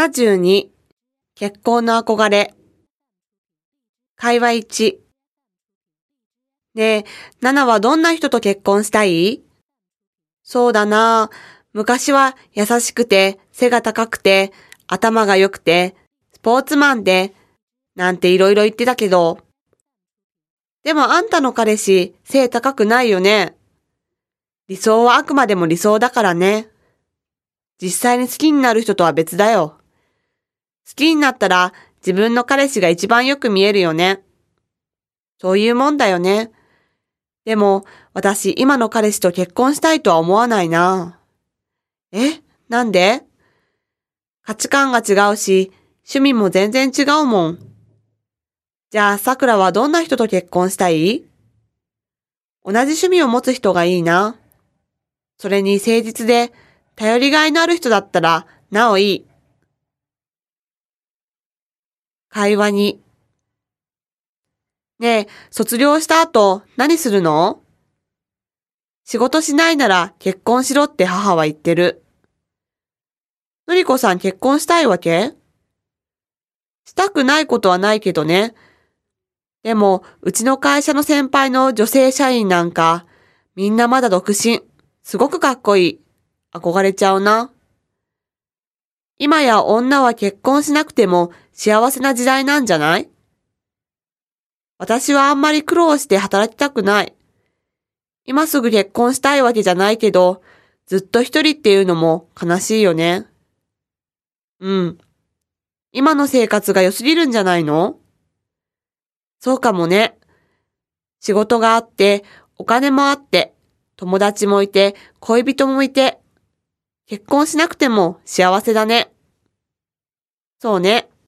72結婚の憧れ会話1ねえ、ナナはどんな人と結婚したい？そうだな昔は優しくて、背が高くて、頭が良くて、スポーツマンで、なんて色々言ってたけど。でもあんたの彼氏、背高くないよね。理想はあくまでも理想だからね。実際に好きになる人とは別だよ。好きになったら自分の彼氏が一番よく見えるよね。そういうもんだよね。でも、私今の彼氏と結婚したいとは思わないな。え？なんで？価値観が違うし、趣味も全然違うもん。じゃあ、桜はどんな人と結婚したい？同じ趣味を持つ人がいいな。それに誠実で、頼りがいのある人だったら、なおいい。会話に。ねえ、卒業した後、何するの？仕事しないなら結婚しろって母は言ってる。のりこさん結婚したいわけ？したくないことはないけどね。でも、うちの会社の先輩の女性社員なんか、みんなまだ独身。すごくかっこいい。憧れちゃうな。今や女は結婚しなくても幸せな時代なんじゃない？私はあんまり苦労して働きたくない。今すぐ結婚したいわけじゃないけど、ずっと一人っていうのも悲しいよね。うん。今の生活が良すぎるんじゃないの？そうかもね。仕事があって、お金もあって、友達もいて、恋人もいて、結婚しなくても幸せだね。そうね。